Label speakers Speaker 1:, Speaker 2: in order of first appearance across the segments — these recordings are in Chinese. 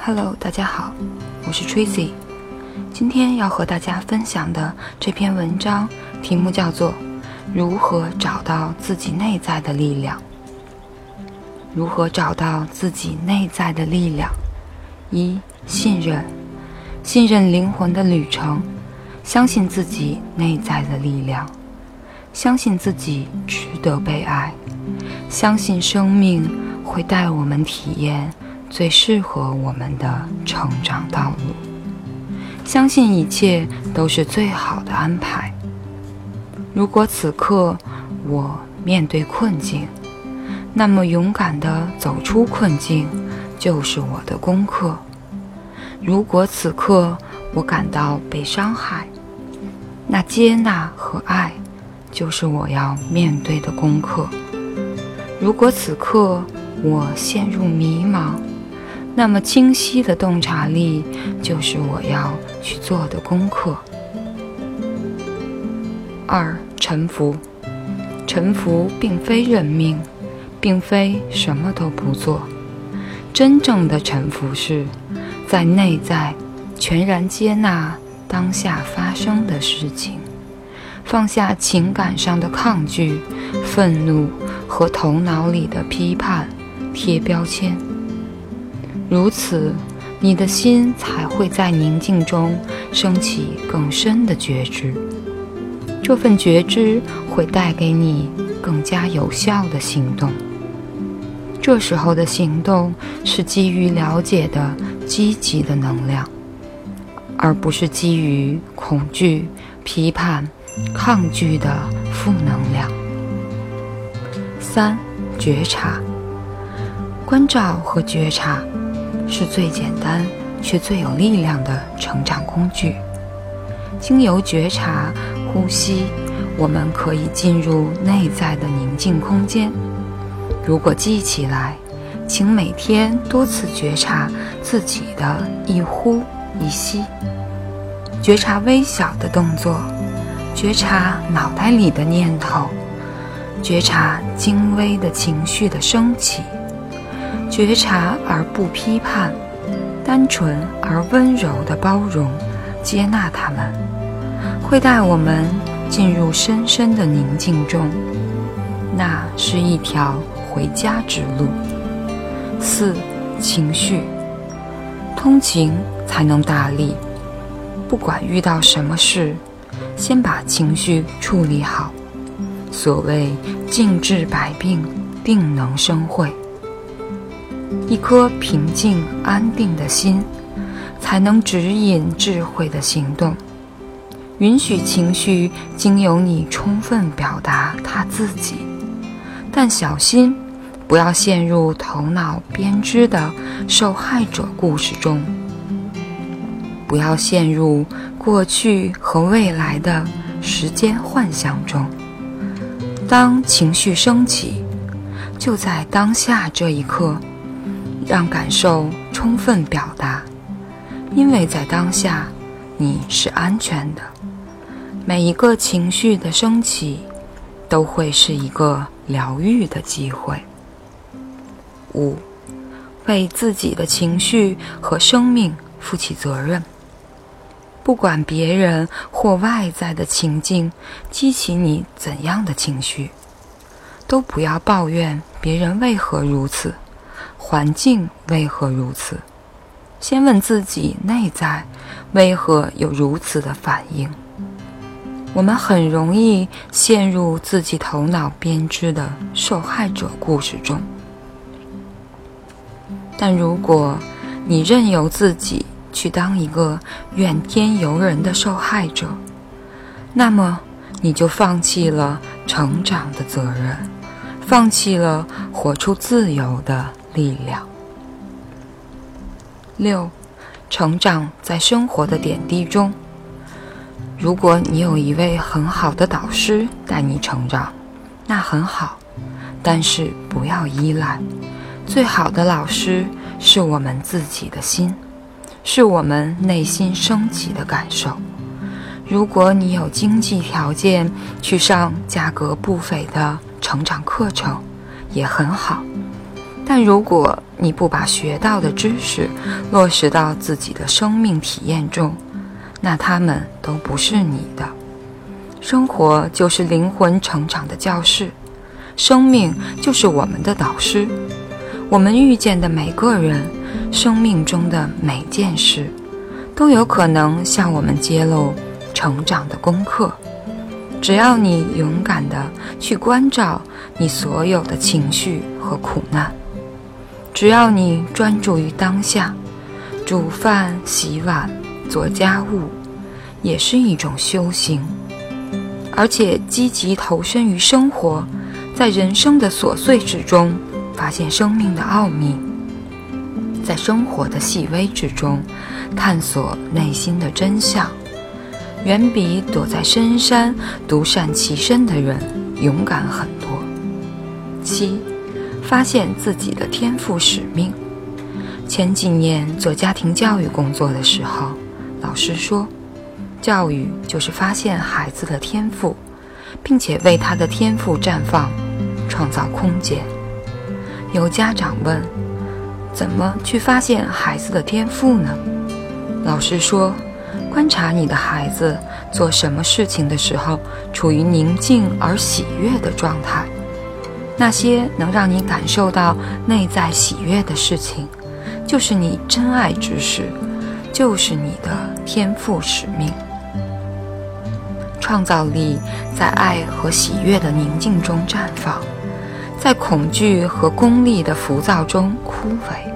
Speaker 1: Hello，大家好，我是 Tracy。今天要和大家分享的这篇文章题目叫做《如何找到自己内在的力量》。如何找到自己内在的力量？一、信任，信任灵魂的旅程，相信自己内在的力量，相信自己值得被爱，相信生命会带我们体验。最适合我们的成长道路，相信一切都是最好的安排。如果此刻我面对困境，那么勇敢地走出困境就是我的功课。如果此刻我感到被伤害，那接纳和爱就是我要面对的功课。如果此刻我陷入迷茫，那么清晰的洞察力，就是我要去做的功课。二、臣服，臣服并非认命，并非什么都不做。真正的臣服是，在内在全然接纳当下发生的事情，放下情感上的抗拒、愤怒和头脑里的批判、贴标签。如此，你的心才会在宁静中升起更深的觉知。这份觉知会带给你更加有效的行动。这时候的行动是基于了解的积极的能量，而不是基于恐惧、批判、抗拒的负能量。三、觉察、关照和觉察。是最简单却最有力量的成长工具。经由觉察、呼吸，我们可以进入内在的宁静空间。如果记起来，请每天多次觉察自己的一呼一吸，觉察微小的动作，觉察脑袋里的念头，觉察精微的情绪的升起。觉察而不批判，单纯而温柔的包容、接纳他们，会带我们进入深深的宁静中。那是一条回家之路。四、情绪，通情才能大利。不管遇到什么事，先把情绪处理好。所谓静治百病，定能生慧。一颗平静安定的心，才能指引智慧的行动。允许情绪经由你充分表达他自己，但小心不要陷入头脑编织的受害者故事中，不要陷入过去和未来的时间幻想中。当情绪升起，就在当下这一刻。让感受充分表达，因为在当下你是安全的。每一个情绪的升起，都会是一个疗愈的机会。五，为自己的情绪和生命负起责任。不管别人或外在的情境激起你怎样的情绪，都不要抱怨别人为何如此。环境为何如此？先问自己内在为何有如此的反应。我们很容易陷入自己头脑编织的受害者故事中，但如果你任由自己去当一个怨天尤人的受害者，那么你就放弃了成长的责任，放弃了活出自由的。力量。六，成长在生活的点滴中。如果你有一位很好的导师带你成长，那很好，但是不要依赖。最好的老师是我们自己的心。是我们内心升起的感受。如果你有经济条件去上价格不菲的成长课程，也很好。但如果你不把学到的知识落实到自己的生命体验中，那他们都不是你的。生活就是灵魂成长的教室，生命就是我们的导师。我们遇见的每个人，生命中的每件事，都有可能向我们揭露成长的功课。只要你勇敢地去关照你所有的情绪和苦难。只要你专注于当下，煮饭、洗碗、做家务，也是一种修行。而且积极投身于生活，在人生的琐碎之中，发现生命的奥秘，在生活的细微之中，探索内心的真相，远比躲在深山独善其身的人勇敢很多。七。发现自己的天赋使命。前几年做家庭教育工作的时候，老师说，教育就是发现孩子的天赋，并且为他的天赋绽放创造空间。有家长问，怎么去发现孩子的天赋呢？老师说，观察你的孩子做什么事情的时候，处于宁静而喜悦的状态。那些能让你感受到内在喜悦的事情，就是你真爱之事，就是你的天赋使命。创造力在爱和喜悦的宁静中绽放，在恐惧和功利的浮躁中枯萎。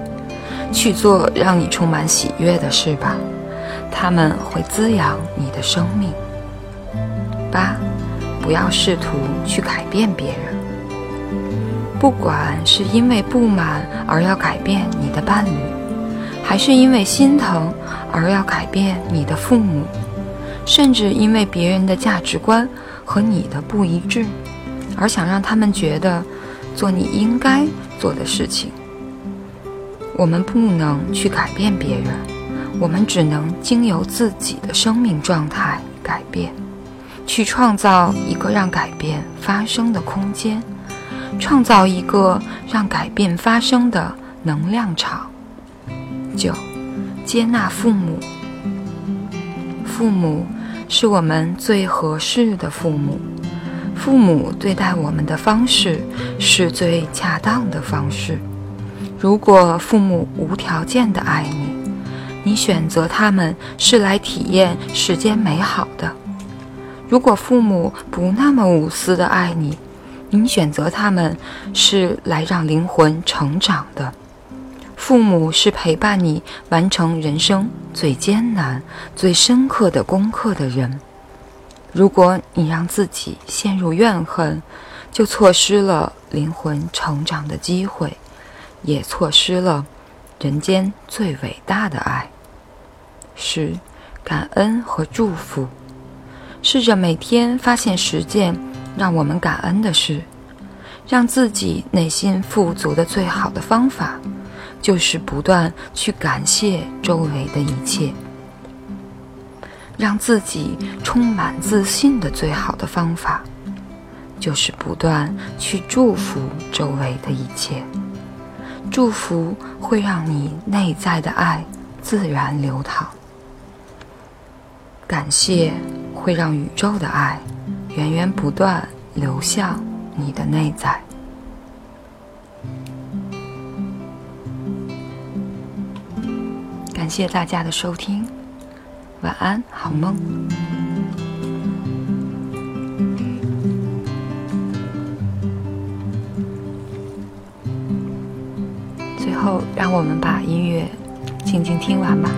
Speaker 1: 去做让你充满喜悦的事吧，他们会滋养你的生命。八，不要试图去改变别人。不管是因为不满而要改变你的伴侣，还是因为心疼而要改变你的父母，甚至因为别人的价值观和你的不一致，而想让他们觉得做你应该做的事情，我们不能去改变别人，我们只能经由自己的生命状态改变，去创造一个让改变发生的空间。创造一个让改变发生的能量场。九，接纳父母。父母是我们最合适的父母，父母对待我们的方式是最恰当的方式。如果父母无条件的爱你，你选择他们是来体验世间美好的；如果父母不那么无私的爱你，你选择他们是来让灵魂成长的，父母是陪伴你完成人生最艰难、最深刻的功课的人。如果你让自己陷入怨恨，就错失了灵魂成长的机会，也错失了人间最伟大的爱。十，感恩和祝福，试着每天发现十件。让我们感恩的事，让自己内心富足的最好的方法，就是不断去感谢周围的一切。让自己充满自信的最好的方法，就是不断去祝福周围的一切。祝福会让你内在的爱自然流淌，感谢会让宇宙的爱。源源不断流向你的内在。感谢大家的收听，晚安好梦。最后让我们把音乐静静听完吧。